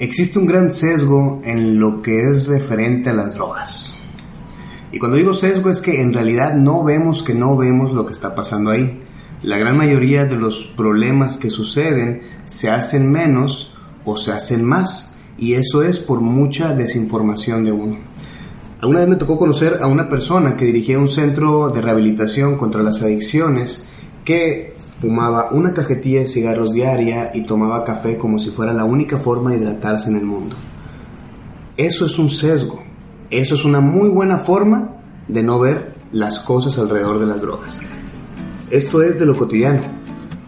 Existe un gran sesgo en lo que es referente a las drogas. Y cuando digo sesgo es que en realidad no vemos que no vemos lo que está pasando ahí. La gran mayoría de los problemas que suceden se hacen menos o se hacen más. Y eso es por mucha desinformación de uno. Alguna vez me tocó conocer a una persona que dirigía un centro de rehabilitación contra las adicciones que fumaba una cajetilla de cigarros diaria y tomaba café como si fuera la única forma de hidratarse en el mundo. Eso es un sesgo. Eso es una muy buena forma de no ver las cosas alrededor de las drogas. Esto es de lo cotidiano,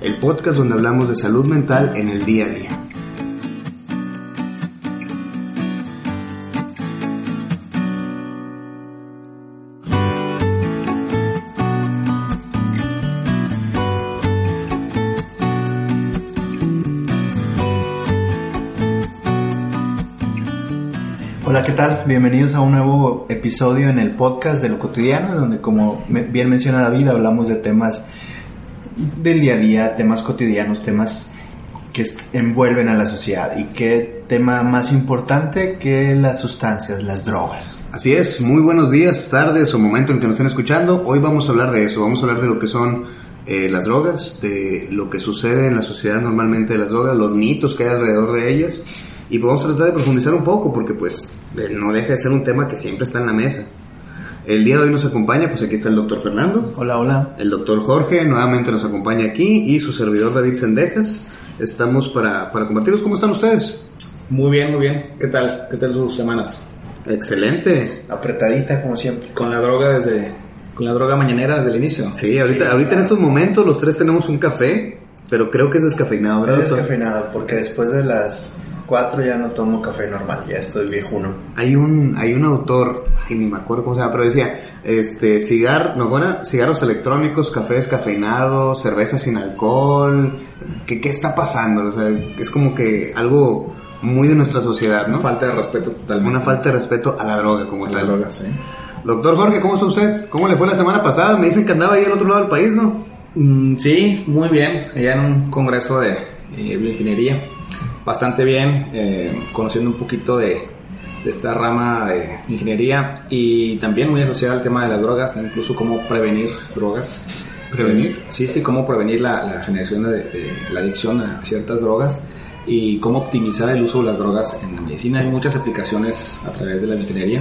el podcast donde hablamos de salud mental en el día a día. ¿Qué tal? Bienvenidos a un nuevo episodio en el podcast de lo cotidiano, donde como bien menciona David, hablamos de temas del día a día, temas cotidianos, temas que envuelven a la sociedad. ¿Y qué tema más importante que las sustancias, las drogas? Así es, muy buenos días, tardes o momento en que nos estén escuchando. Hoy vamos a hablar de eso, vamos a hablar de lo que son eh, las drogas, de lo que sucede en la sociedad normalmente de las drogas, los mitos que hay alrededor de ellas. Y pues vamos a tratar de profundizar un poco porque pues no deja de ser un tema que siempre está en la mesa. El día de hoy nos acompaña, pues aquí está el doctor Fernando. Hola, hola. El doctor Jorge nuevamente nos acompaña aquí y su servidor David Sendejas. Estamos para, para compartirlos. ¿Cómo están ustedes? Muy bien, muy bien. ¿Qué tal? ¿Qué tal sus semanas? Excelente. Apretadita como siempre. Con la droga desde, con la droga mañanera desde el inicio. Sí, ahorita, ahorita en estos momentos los tres tenemos un café, pero creo que es descafeinado, ¿verdad? Es descafeinado porque después de las 4 ya no tomo café normal, ya estoy viejuno. Hay un, hay un autor, ay, ni me acuerdo cómo se llama, pero decía, este, cigar, no, bueno, cigarros electrónicos, café descafeinado, cerveza sin alcohol, ¿qué, qué está pasando? O sea, es como que algo muy de nuestra sociedad, ¿no? Una falta de respeto totalmente. Una falta de respeto a la droga como a tal. la droga, sí. Doctor Jorge, ¿cómo está usted? ¿Cómo le fue la semana pasada? Me dicen que andaba ahí al otro lado del país, ¿no? Mm, sí, muy bien. Allá en un congreso de eh, bioingeniería. Bastante bien, eh, conociendo un poquito de, de esta rama de ingeniería y también muy asociada al tema de las drogas, incluso cómo prevenir drogas. ¿Prevenir? Sí, sí, cómo prevenir la, la generación de, de la adicción a ciertas drogas y cómo optimizar el uso de las drogas en la medicina. Hay muchas aplicaciones a través de la ingeniería,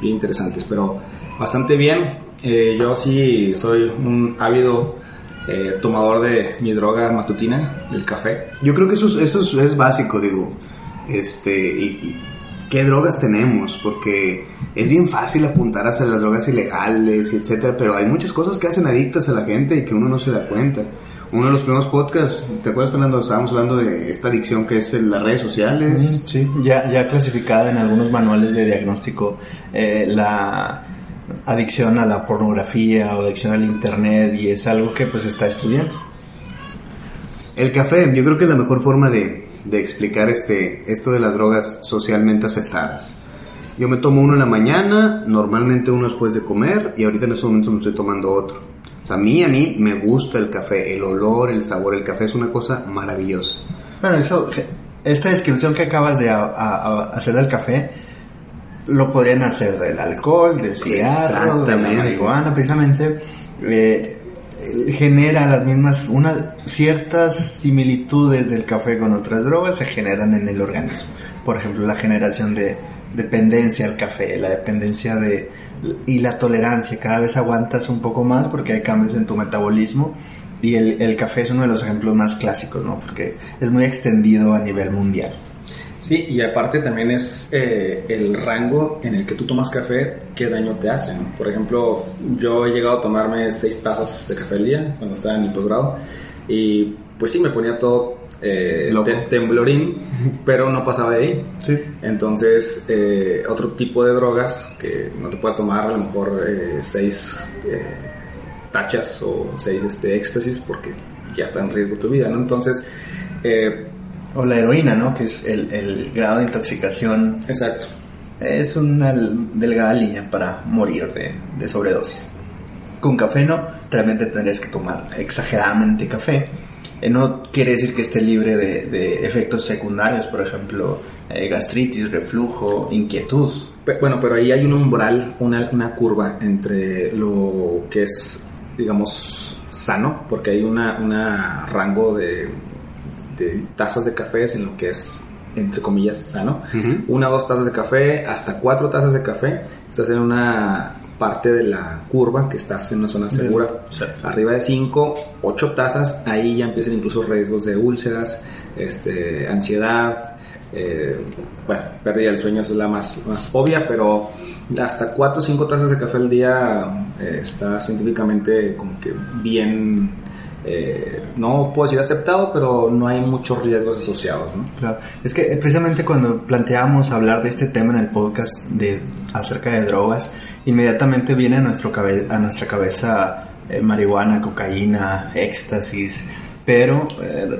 bien interesantes, pero bastante bien. Eh, yo sí soy un ávido eh, tomador de mi droga matutina, el café. Yo creo que eso, es- eso es, es básico, digo. Este, y, y qué drogas tenemos, porque es bien fácil apuntar hacia las drogas ilegales, y etcétera, pero hay muchas cosas que hacen adictas a la gente y que uno no se da cuenta. Uno de los primeros podcasts, ¿te acuerdas, Fernando? Estábamos hablando de esta adicción que es en las redes sociales. Mm, Sí, ya, ya clasificada en algunos manuales de diagnóstico eh, la adicción a la pornografía o adicción al internet y es algo que pues está estudiando. El café, yo creo que es la mejor forma de, de explicar este, esto de las drogas socialmente aceptadas. Yo me tomo uno en la mañana, normalmente uno después de comer, y ahorita en estos momentos me estoy tomando otro. O sea, a mí, a mí me gusta el café, el olor, el sabor, el café es una cosa maravillosa. Bueno, eso, esta descripción que acabas de a- a- a hacer del café, lo podrían hacer del alcohol, del cigarro, de la marihuana, precisamente. eh, genera las mismas, unas ciertas similitudes del café con otras drogas se generan en el organismo. Por ejemplo, la generación de dependencia al café, la dependencia de y la tolerancia. Cada vez aguantas un poco más porque hay cambios en tu metabolismo y el, el café es uno de los ejemplos más clásicos, ¿no? Porque es muy extendido a nivel mundial. Sí, y aparte también es eh, el rango en el que tú tomas café, qué daño te hace. ¿no? Por ejemplo, yo he llegado a tomarme seis tazas de café al día cuando estaba en el posgrado y pues sí, me ponía todo eh, te- temblorín, pero no pasaba de ahí. Sí. Entonces, eh, otro tipo de drogas que no te puedes tomar, a lo mejor eh, seis eh, tachas o seis este, éxtasis porque ya está en riesgo tu vida, ¿no? Entonces, eh, O la heroína, ¿no? Que es el, el grado de intoxicación. exacto. Es una delgada línea para morir de, de sobredosis. Con café no, realmente tendrías que tomar exageradamente café. eh, no quiere decir que esté libre de, de efectos secundarios, por ejemplo, eh, gastritis, reflujo, inquietud. Pe- Bueno, pero ahí hay un umbral, una, una curva entre lo que es, digamos, sano, porque hay una, una rango de, de tazas de café en lo que es, entre comillas, sano. Una o dos tazas de café, hasta cuatro tazas de café, estás en una parte de la curva que estás en una zona segura. Exacto. Arriba de 5, 8 tazas, ahí ya empiezan incluso riesgos de úlceras, este, ansiedad, eh, bueno, pérdida del sueño es la más, más obvia, pero hasta 4 o 5 tazas de café al día eh, está científicamente como que bien, eh, no puedo decir aceptado, pero no hay muchos riesgos asociados, ¿no? Claro, es que eh, precisamente cuando planteamos hablar de este tema en el podcast de acerca de drogas, inmediatamente viene a, nuestro cabe- a nuestra cabeza eh, marihuana, cocaína, éxtasis, pero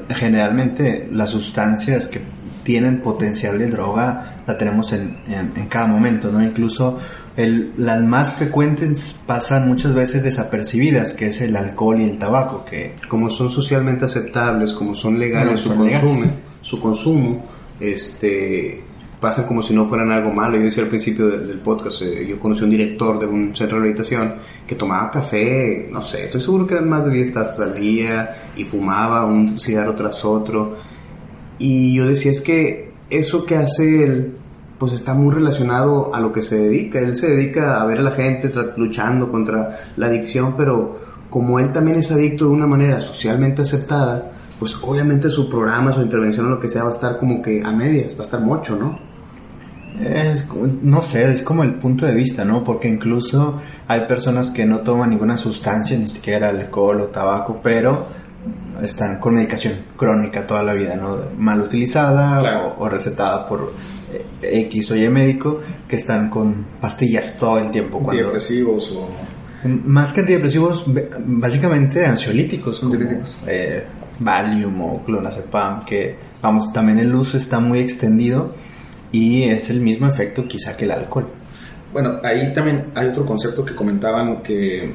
generalmente las sustancias que tienen potencial de droga la tenemos en, en- en cada momento, ¿no? Incluso el- las más frecuentes pasan muchas veces desapercibidas, que es el alcohol y el tabaco, que como son socialmente aceptables, como son legales Como su consumo, su consumo, este pasan como si no fueran algo malo. Yo decía al principio de- del podcast, eh, yo conocí a un director de un centro de rehabilitación que tomaba café, no sé, estoy seguro que eran más de 10 tazas al día y fumaba un cigarro tras otro. Y yo decía, es que eso que hace él, pues está muy relacionado a lo que se dedica. Él se dedica a ver a la gente luchando contra la adicción, pero como él también es adicto de una manera socialmente aceptada, pues obviamente su programa, su intervención o lo que sea va a estar como que a medias, va a estar mucho, ¿no? Es, no sé, es como el punto de vista, ¿no? Porque incluso hay personas que no toman ninguna sustancia, ni siquiera alcohol o tabaco, pero están con medicación crónica toda la vida, ¿no? Mal utilizada Claro. o, o recetada por eh, X o Y médico, que están con pastillas todo el tiempo. Cuando, Antidepresivos o... más que antidepresivos, básicamente ansiolíticos, como, Ansiolíticos. eh, Valium o clonazepam, que vamos, también el uso está muy extendido y es el mismo efecto quizá que el alcohol. Bueno, ahí también hay otro concepto que comentaban que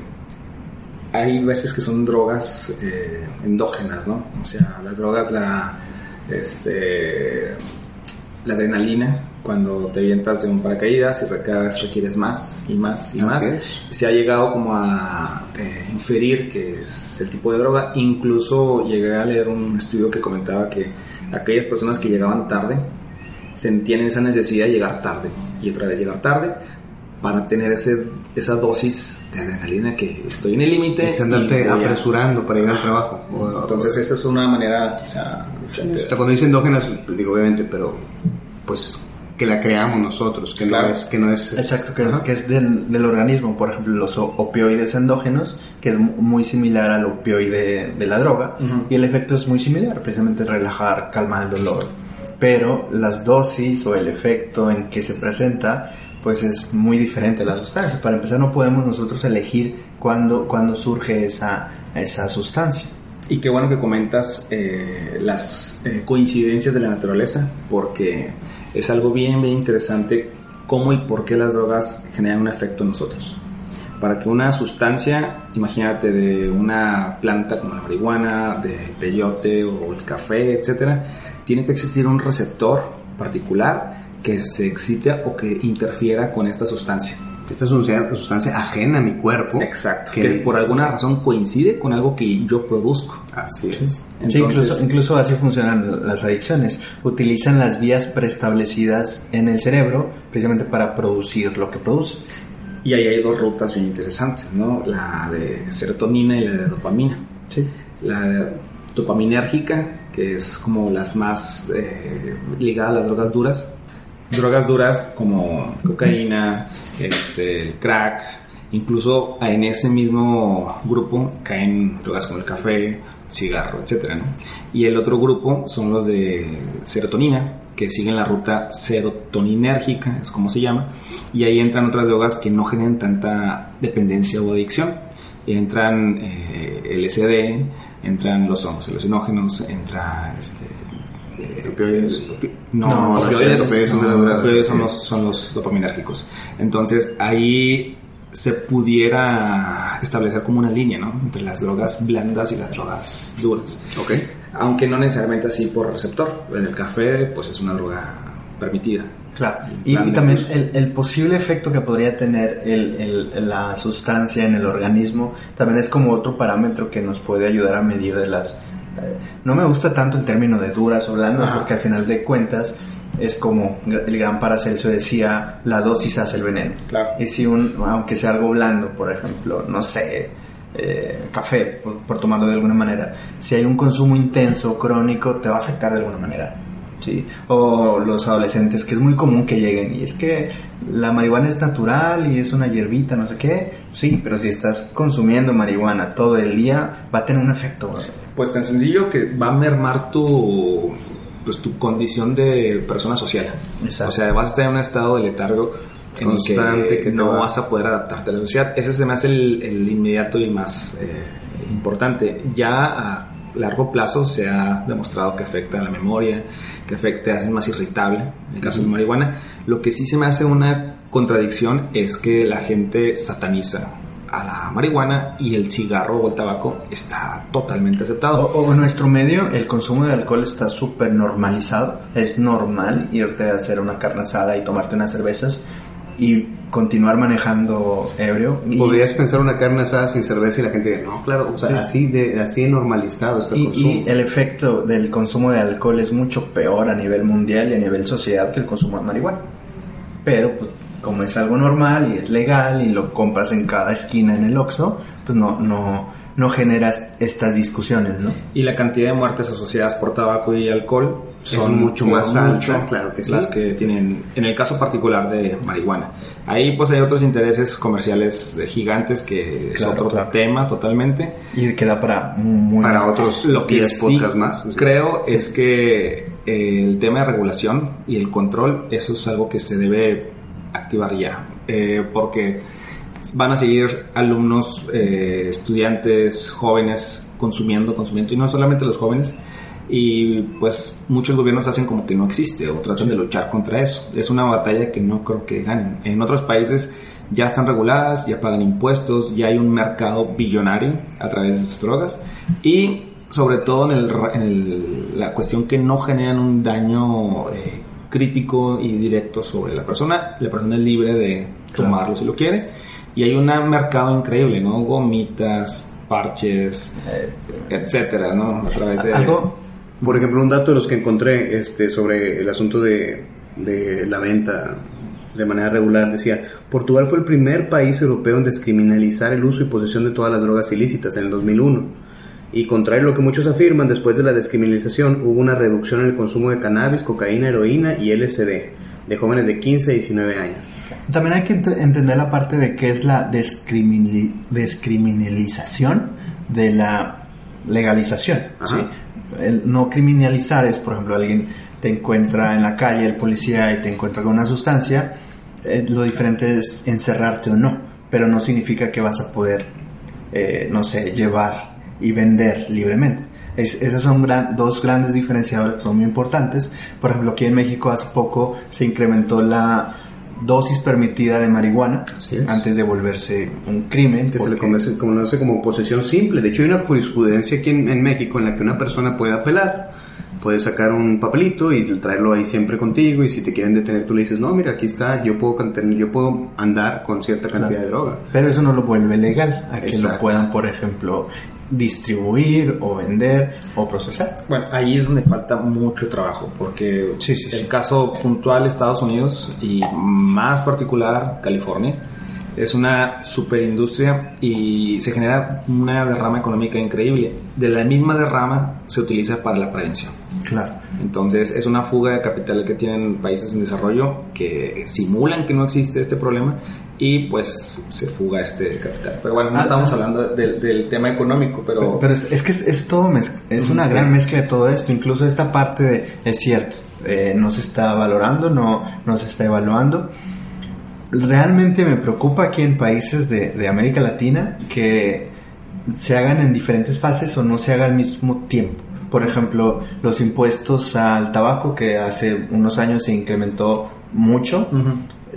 hay veces que son drogas eh, endógenas, ¿no? O sea, las drogas, la, este, la adrenalina, cuando te avientas de un paracaídas y cada vez requieres más y más y más. Se ha llegado como a eh, inferir que es el tipo de droga. Incluso llegué a leer un estudio que comentaba que aquellas personas que llegaban tarde sentían esa necesidad de llegar tarde y otra vez llegar tarde para tener ese, esa dosis de adrenalina que estoy en el límite. Es andarte y a- apresurando para llegar al trabajo. O- Entonces esa es una manera quizá o sea, cuando dicen endógenas, digo obviamente, pero pues que la creamos nosotros, que Claro. no es, que no es Exacto, que, que es del, del organismo, por ejemplo, los o- opioides endógenos, que es mu- muy similar al opioide de la droga, Ujú. y el efecto es muy similar, precisamente relajar, calmar el dolor. Pero las dosis o el efecto en que se presenta, pues es muy diferente la sustancia. Para empezar, no podemos nosotros elegir cuándo, cuándo surge esa, esa sustancia. Y qué bueno que comentas eh, las eh, coincidencias de la naturaleza, porque es algo bien, bien interesante cómo y por qué las drogas generan un efecto en nosotros. Para que una sustancia, imagínate de una planta como la marihuana, del peyote o el café, etcétera, tiene que existir un receptor particular que se excite o que interfiera con esta sustancia. Esta es una sustancia ajena a mi cuerpo. Exacto. Que, Que por alguna razón coincide con algo que yo produzco. Así es. Sí, Entonces- incluso, incluso así funcionan las adicciones. Utilizan las vías preestablecidas en el cerebro precisamente para producir lo que produce. Y ahí hay dos rutas bien interesantes, ¿no? La de serotonina y la de dopamina. Sí. La dopaminérgica, que es como las más eh, ligadas a las drogas duras. Drogas duras como cocaína, este, el crack, incluso en ese mismo grupo caen drogas como el café, cigarro, etcétera, ¿no? Y el otro grupo son los de serotonina, que siguen la ruta serotoninérgica, es como se llama, y ahí entran otras drogas que no generan tanta dependencia o adicción. Entran eh, LSD, entran los hongos alucinógenos, entra este, Opioides. opi- no, No, los opioides, opioides son de no, opioides son los, son los dopaminérgicos. Entonces ahí se pudiera establecer como una línea, ¿no? Entre las drogas blandas y las drogas duras. Ok. aunque no necesariamente así por receptor. El café, pues es una droga permitida. Claro, y, también el, el, posible efecto que podría tener el, el, la sustancia en el organismo también es como otro parámetro que nos puede ayudar a medir de las... No me gusta tanto el término de duras o blandas porque al final de cuentas es como el gran Paracelso decía, la dosis hace el veneno. Claro. Y si un, aunque sea algo blando, por ejemplo, no sé, eh, café, por, tomarlo de alguna manera, si hay un consumo intenso, crónico, te va a afectar de alguna manera. ¿sí? O los adolescentes, que es muy común que lleguen y es que la marihuana es natural y es una hierbita, no sé qué. Sí, pero si estás consumiendo marihuana todo el día, va a tener un efecto. Pues tan sencillo que va a mermar tu pues tu condición de persona social. O sea, vas a estar en un estado de letargo constante que, no vas a poder adaptarte a la sociedad. Ese se me hace el, inmediato y más eh, importante. Ya a largo plazo se ha demostrado que afecta a la memoria, que afecta, hace más irritable, en el caso de la marihuana. Lo que sí se me hace una contradicción es que la gente sataniza a la marihuana y el cigarro o el tabaco está totalmente aceptado. O, en nuestro medio el consumo de alcohol está súper normalizado. Es normal irte a hacer una carne asada y tomarte unas cervezas y continuar manejando ebrio. Podrías pensar una carne asada sin cerveza y la gente diría, no, claro, así, de, así normalizado está el consumo. Y el efecto del consumo de alcohol es mucho peor a nivel mundial y a nivel social que el consumo de marihuana. Pero pues como es algo normal y es legal y lo compras en cada esquina en el Oxxo, pues no, no, no generas estas discusiones, ¿no? Y la cantidad de muertes asociadas por tabaco y alcohol son mucho más altas, claro que las que tienen, en el caso particular de marihuana. Ahí pues hay otros intereses comerciales gigantes que es otro tema totalmente. Y queda para para otros lo que sí más. Creo es que eh, el tema de regulación y el control, eso es algo que se debe activar ya, eh, porque van a seguir alumnos, eh, estudiantes, jóvenes consumiendo, consumiendo, y no solamente los jóvenes, y pues muchos gobiernos hacen como que no existe o tratan de luchar contra eso. Es una batalla que no creo que ganen. En otros países ya están reguladas, ya pagan impuestos, ya hay un mercado billonario a través de estas drogas y sobre todo en, el, la cuestión que no generan un daño eh, crítico y directo sobre la persona. La persona es libre de tomarlo si lo quiere. Y hay un mercado increíble, ¿no? Gomitas, parches, eh, etcétera, ¿no? A través de... ¿Algo? Por ejemplo, un dato de los que encontré este, sobre el asunto de, de la venta de manera regular decía, Portugal fue el primer país europeo en descriminalizar el uso y posesión de todas las drogas ilícitas en el 2001 y contrario a lo que muchos afirman, después de la descriminalización hubo una reducción en el consumo de cannabis, cocaína, heroína y LSD de jóvenes de 15 a 19 años. También hay que entender la parte de qué es la descriminalización de la legalización. El no criminalizar es, por ejemplo, alguien te encuentra en la calle, el policía, y te encuentra con una sustancia, eh, lo diferente es encerrarte o no, pero no significa que vas a poder, eh, no sé, llevar y vender libremente. Es, esas son dos grandes diferenciadores que son muy importantes. Por ejemplo, aquí en México hace poco se incrementó la dosis permitida de marihuana antes de volverse un crimen. Que se le conoce, como posesión simple. De hecho, hay una jurisprudencia aquí en, México en la que una persona puede apelar puedes sacar un papelito y traerlo ahí siempre contigo y si te quieren detener tú le dices, no, mira, aquí está, yo puedo, yo puedo andar con cierta cantidad de droga. Pero eso no lo vuelve legal, a que no puedan, por ejemplo, distribuir o vender o procesar. Bueno, ahí es donde falta mucho trabajo, porque el caso puntual Estados Unidos y más particular California es una superindustria y se genera una derrama económica increíble. De la misma derrama se utiliza para la prevención. Claro. Entonces es una fuga de capital que tienen países en desarrollo que simulan que no existe este problema y pues se fuga este capital. Pero bueno, no ah, estamos ah. hablando del, tema económico, pero... Pero, es, que es, todo, es una gran mezcla de todo esto, incluso esta parte de, es cierto, eh, no se está valorando, no, no se está evaluando. Realmente me preocupa aquí en países de, de América Latina que se hagan en diferentes fases o no se haga al mismo tiempo. Por ejemplo, los impuestos al tabaco, que hace unos años se incrementó mucho,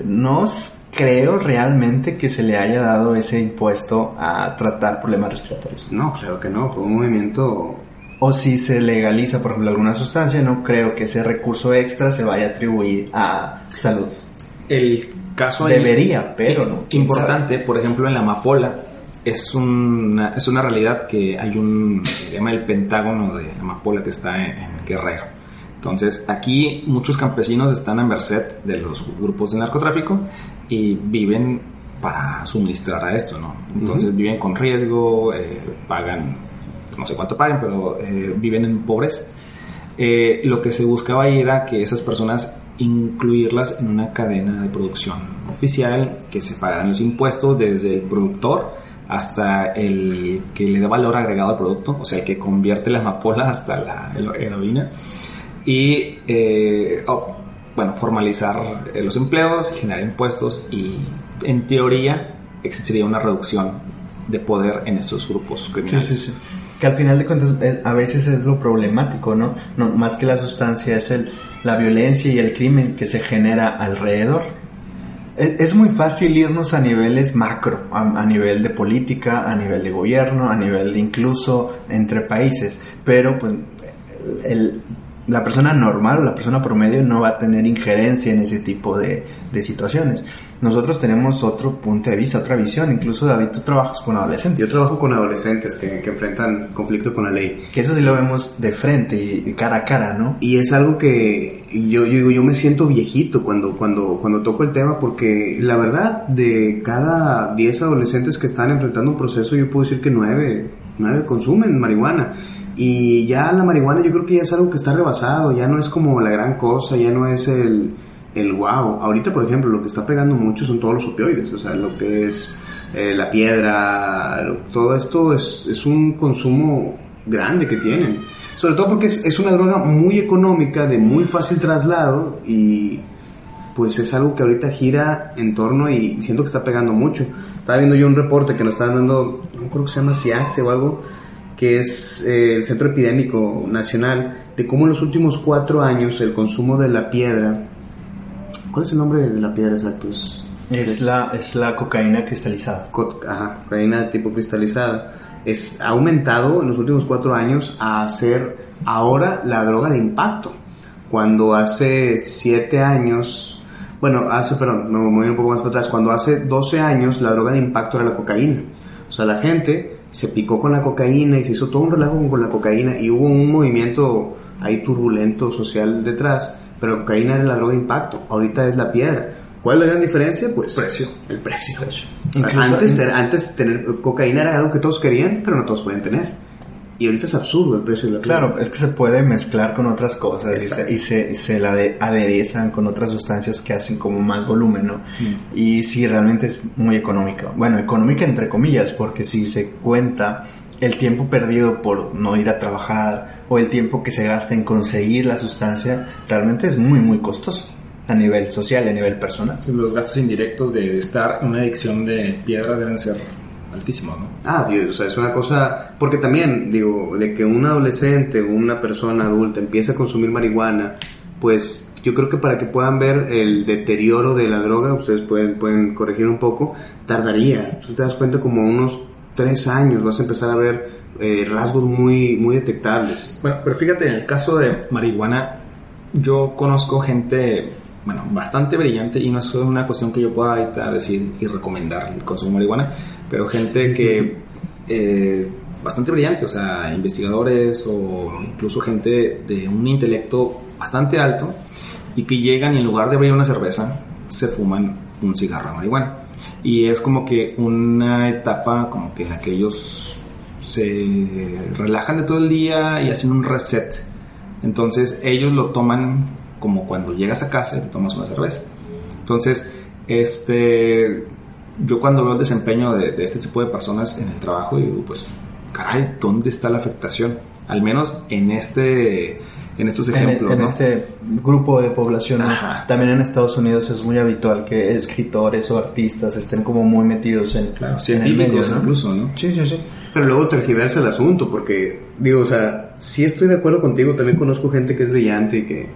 no creo realmente que se le haya dado ese impuesto a tratar problemas respiratorios. No, claro que no, fue un movimiento o si se legaliza, por ejemplo, alguna sustancia, no creo que ese recurso extra se vaya a atribuir a salud. El caso debería, pero no. Importante, por ejemplo, en la amapola es una, es una realidad que hay un se llama el Pentágono de amapola que está en, en Guerrero. Entonces, aquí muchos campesinos están a merced de los grupos de narcotráfico y viven para suministrar a esto, ¿no? Entonces viven con riesgo, eh, pagan, no sé cuánto pagan, pero eh, viven en pobreza. Eh, lo que se buscaba ahí era que esas personas incluirlas en una cadena de producción oficial, que se pagaran los impuestos desde el productor hasta el que le da valor agregado al producto, o sea, el que convierte la amapola hasta la heroína. Y oh, bueno, formalizar los empleos, generar impuestos y en teoría existiría una reducción de poder en estos grupos criminales. Sí, sí, sí. Que al final de cuentas eh, a veces es lo problemático, ¿no? no más que la sustancia es el, la violencia y el crimen que se genera alrededor. Es, es muy fácil irnos a niveles macro, a, a, nivel de política, a nivel de gobierno, a nivel de incluso entre países, pero pues el, la persona normal o la persona promedio no va a tener injerencia en ese tipo de, de, situaciones. Nosotros tenemos otro punto de vista, otra visión. Incluso David, tú trabajas con adolescentes. Yo trabajo con adolescentes que, que enfrentan conflicto con la ley. Que eso sí lo vemos de frente y cara a cara, ¿no? Y es algo que yo, yo, yo me siento viejito cuando, cuando, cuando toco el tema porque la verdad de cada 10 adolescentes que están enfrentando un proceso yo puedo decir que 9, 9 consumen marihuana. Y ya la marihuana yo creo que ya es algo que está rebasado, ya no es como la gran cosa, ya no es el, el wow. Ahorita, por ejemplo, lo que está pegando mucho son todos los opioides, o sea, lo que es eh, la piedra, todo esto es, es, un consumo grande que tienen. Sobre todo porque es, es una droga muy económica, de muy fácil traslado y pues es algo que ahorita gira en torno y siento que está pegando mucho. Estaba viendo yo un reporte que nos estaban dando, no creo que se llama CIACE o algo, que es eh, el Centro Epidémico Nacional, de cómo en los últimos cuatro años el consumo de la piedra, ¿cuál es el nombre de la piedra exacto? Es, la, es la cocaína cristalizada. Co ajá, cocaína tipo cristalizada. Es, ha aumentado en los últimos cuatro años a ser ahora la droga de impacto. Cuando hace siete años, bueno, hace, perdón, me voy un poco más para atrás, cuando hace 12 años la droga de impacto era la cocaína. O sea, la gente se picó con la cocaína y se hizo todo un relajo con la cocaína y hubo un movimiento ahí turbulento social detrás, pero la cocaína era la droga de impacto, ahorita es la piedra. ¿Cuál es la gran diferencia? Pues precio. el precio. Antes, era, antes tener cocaína era algo que todos querían, pero no todos pueden tener. Y ahorita es absurdo el precio de la piedra. Claro, es que se puede mezclar con otras cosas y se, y se, se, la de, aderezan con otras sustancias que hacen como más volumen, ¿no? Mm. Y sí, realmente es muy económica. Bueno, económica entre comillas, porque si se cuenta el tiempo perdido por no ir a trabajar o el tiempo que se gasta en conseguir la sustancia, realmente es muy, muy costoso a nivel social, a nivel personal. Los gastos indirectos de estar en una adicción de piedra deben ser altísimo, ¿no? Ah, Dios, o sea, es una cosa, porque también, digo, de que un adolescente o una persona adulta empiece a consumir marihuana, pues yo creo que para que puedan ver el deterioro de la droga, ustedes pueden, pueden corregir un poco, tardaría. Tú te das cuenta como unos tres años vas a empezar a ver eh, rasgos muy, muy detectables. Bueno, pero fíjate, en el caso de marihuana, yo conozco gente bueno, bastante brillante y no es una cuestión que yo pueda ahorita decir y recomendar el consumo de marihuana, pero gente que eh, bastante brillante, o sea, investigadores o incluso gente de un intelecto bastante alto y que llegan y en lugar de abrir una cerveza se fuman un cigarro de marihuana. Y es como que una etapa como que en la que ellos se relajan de todo el día y hacen un reset. Entonces ellos lo toman como cuando llegas a casa y te tomas una cerveza. Entonces, este, yo cuando veo el desempeño de, de este tipo de personas en el trabajo, digo, pues, caray, ¿dónde está la afectación? Al menos en este en estos ejemplos. En, en este grupo de población. También en Estados Unidos es muy habitual que escritores o artistas estén como muy metidos en, claro, científicos ¿no? incluso, ¿no? Sí, sí, sí. Pero luego tergiversa el asunto, porque, digo, o sea, sí estoy de acuerdo contigo, también conozco gente que es brillante y que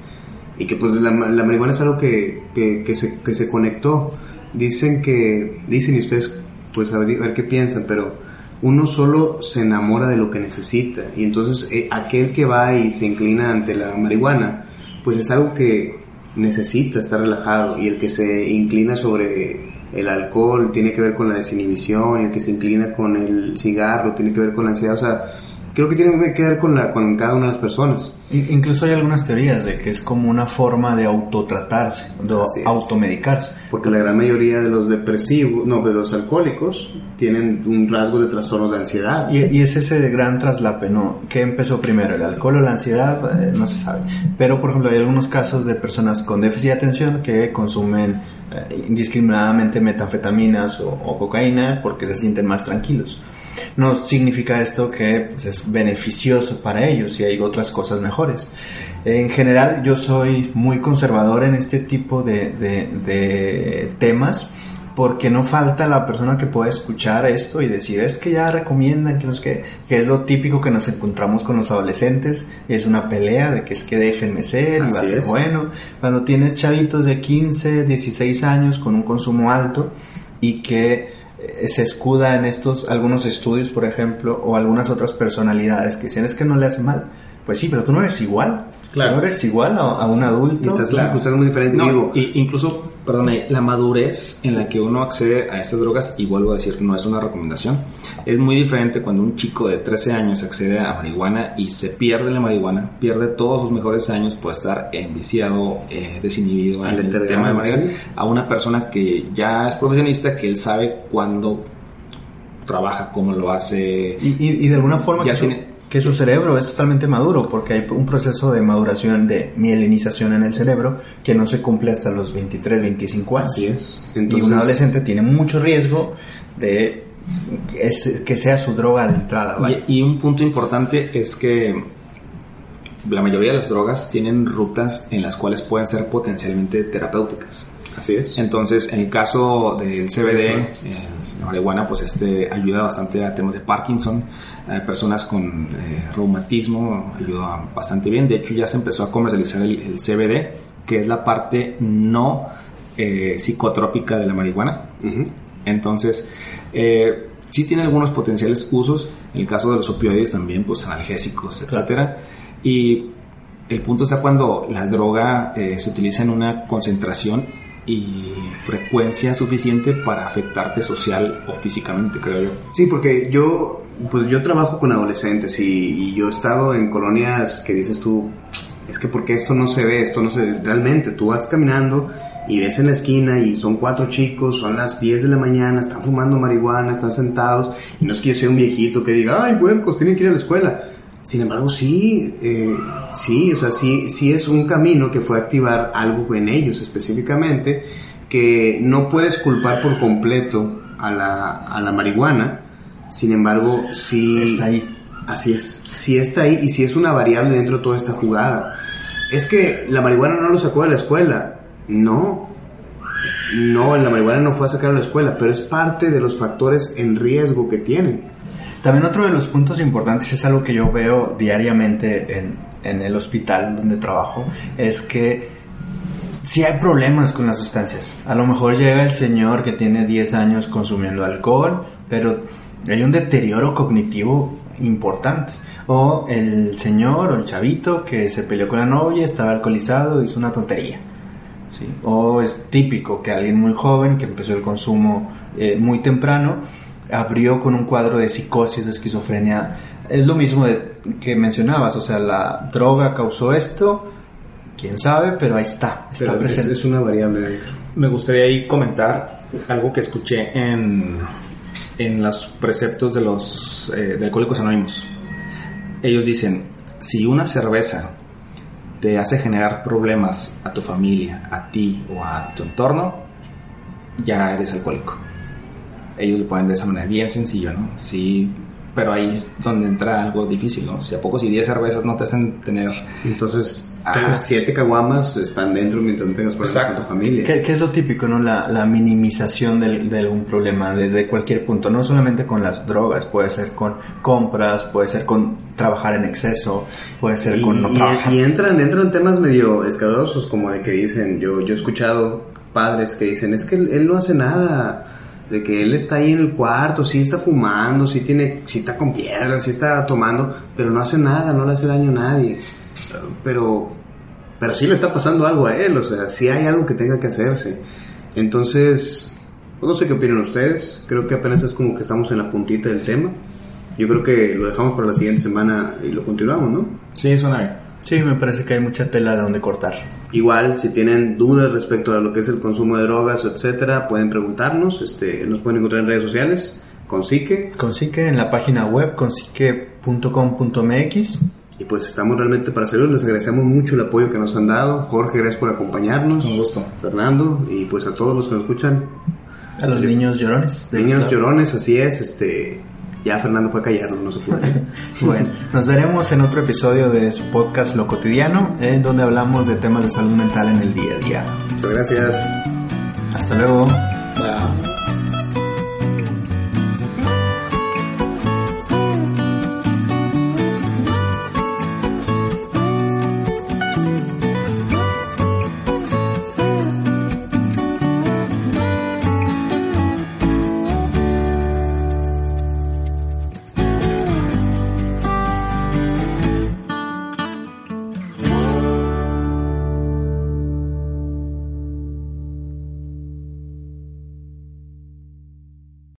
y que pues la, la marihuana es algo que, que, que, se, que se conectó. Dicen que, dicen y ustedes pues a ver, qué piensan, pero uno solo se enamora de lo que necesita y entonces eh, aquel que va y se inclina ante la marihuana, pues es algo que necesita estar relajado y el que se inclina sobre el alcohol tiene que ver con la desinhibición y el que se inclina con el cigarro tiene que ver con la ansiedad, o sea, creo que tiene que ver con, la, con cada una de las personas. Incluso hay algunas teorías de que es como una forma de autotratarse, de automedicarse. Porque la gran mayoría de los depresivos, no, de los alcohólicos, tienen un rasgo de trastorno de ansiedad. Y, es ese gran traslape, ¿no? ¿Qué empezó primero, el alcohol o la ansiedad? Eh, no se sabe. Pero, por ejemplo, hay algunos casos de personas con déficit de atención que consumen eh, indiscriminadamente metanfetaminas o, cocaína porque se sienten más tranquilos no significa esto que pues, es beneficioso para ellos y hay otras cosas mejores. En general yo soy muy conservador en este tipo de, temas porque no falta la persona que pueda escuchar esto y decir, es que ya recomiendan que, no es que, que es lo típico que nos encontramos con los adolescentes, es una pelea de que es que déjenme ser y va a ser bueno. Cuando tienes chavitos de 15, 16 años con un consumo alto y que eh, se escuda en estos algunos estudios, por ejemplo, o algunas otras personalidades que dicen es que no le hace mal. Pues sí, pero tú no eres igual. Claro. No eres igual a, un adulto. Y estás circunstancias muy diferentes. digo. incluso, perdón, la madurez en la que uno accede a estas drogas, y vuelvo a decir, no es una recomendación, es muy diferente cuando un chico de 13 años accede a marihuana y se pierde la marihuana, pierde todos sus mejores años por estar enviciado, eh, desinhibido en el tema de marihuana, a una persona que ya es profesionista, que él sabe cuándo trabaja, cómo lo hace. Y, de alguna forma ya tiene que su cerebro es totalmente maduro porque hay un proceso de maduración de mielinización en el cerebro que no se cumple hasta los 23, 25 años. Así es. y un adolescente tiene mucho riesgo de que sea su droga de entrada. Y, un punto importante es que la mayoría de las drogas tienen rutas en las cuales pueden ser potencialmente terapéuticas. Así es. Entonces, en el caso del CBD, marihuana, pues este ayuda bastante a temas de Parkinson, personas con eh, reumatismo ayuda bastante bien. De hecho, ya se empezó a comercializar el, CBD, que es la parte no eh, psicotrópica de la marihuana. Entonces, eh, sí tiene algunos potenciales usos. En el caso de los opioides también, pues analgésicos, etcétera. Y el punto está cuando la droga se utiliza en una concentración y frecuencia suficiente para afectarte social o físicamente, creo yo. Sí, porque yo pues yo trabajo con adolescentes y, yo he estado en colonias que dices tú, es que porque esto no se ve, esto no se ve, realmente tú vas caminando y ves en la esquina y son cuatro chicos, son las 10 de la mañana, están fumando marihuana, están sentados y no es que yo sea un viejito que diga, ay, pues tienen que ir a la escuela. Sin embargo, sí, eh, sí, o sea, sí, sí es un camino que fue activar algo en ellos específicamente que no puedes culpar por completo a la, a la marihuana, sin embargo, sí. Está ahí. Así es. Sí está ahí y sí es una variable dentro de toda esta jugada. Es que la marihuana no lo sacó de la escuela. No. No, la marihuana no fue a sacar a la escuela, pero es parte de los factores en riesgo que tienen. También otro de los puntos importantes es algo que yo veo diariamente en, en el hospital donde trabajo, es que si hay problemas con las sustancias. A lo mejor llega el señor que tiene 10 años consumiendo alcohol, pero hay un deterioro cognitivo importante. O el señor o el chavito que se peleó con la novia, estaba alcoholizado, hizo una tontería. ¿sí? O es típico que alguien muy joven que empezó el consumo eh, muy temprano, abrió con un cuadro de psicosis, de esquizofrenia. Es lo mismo que mencionabas, o sea, la droga causó esto, quién sabe, pero ahí está, está presente. Es, una variable Me gustaría ahí comentar algo que escuché en en los preceptos de los eh, de Alcohólicos Anónimos. Ellos dicen, si una cerveza te hace generar problemas a tu familia, a ti o a tu entorno, ya eres alcohólico. Ellos lo ponen de esa manera, bien sencillo, ¿no? Sí, pero ahí es donde entra algo difícil, ¿no? Si a poco si 10 cervezas no te hacen tener... Entonces, siete caguamas están dentro mientras no tengas problemas con tu familia. ¿Qué, es lo típico, no? La, minimización de algún problema desde cualquier punto, no solamente con las drogas, puede ser con compras, puede ser con trabajar en exceso, puede ser con no trabajar. Y entran, entran temas medio escabrosos como de que dicen, yo, yo he escuchado padres que dicen, es que él, no hace nada, de que él está ahí en el cuarto, sí está fumando, sí tiene, sí está con piedras, sí está tomando, pero no hace nada, no le hace daño a nadie. Pero, pero sí le está pasando algo a él, o sea, sí hay algo que tenga que hacerse. Entonces, pues no sé qué opinan ustedes, creo que apenas es como que estamos en la puntita del tema. Yo creo que lo dejamos para la siguiente semana y lo continuamos, ¿no? Sí, suena bien. Sí, me parece que hay mucha tela de donde cortar. Igual, si tienen dudas respecto a lo que es el consumo de drogas o etcétera, pueden preguntarnos. Este, nos pueden encontrar en redes sociales con Psique. Con Psique en la página web consique.com.mx. Y pues estamos realmente para servirles. Les agradecemos mucho el apoyo que nos han dado. Jorge, gracias por acompañarnos. Un gusto. Fernando, y pues a todos los que nos escuchan. A los niños llorones. de Niños Claro. llorones, así es. Este, ya Fernando fue a callarnos, no se puede. Bueno, nos veremos en otro episodio de su podcast Lo Cotidiano, en donde hablamos de temas de salud mental en el día a día. Muchas gracias. Hasta luego. Bye.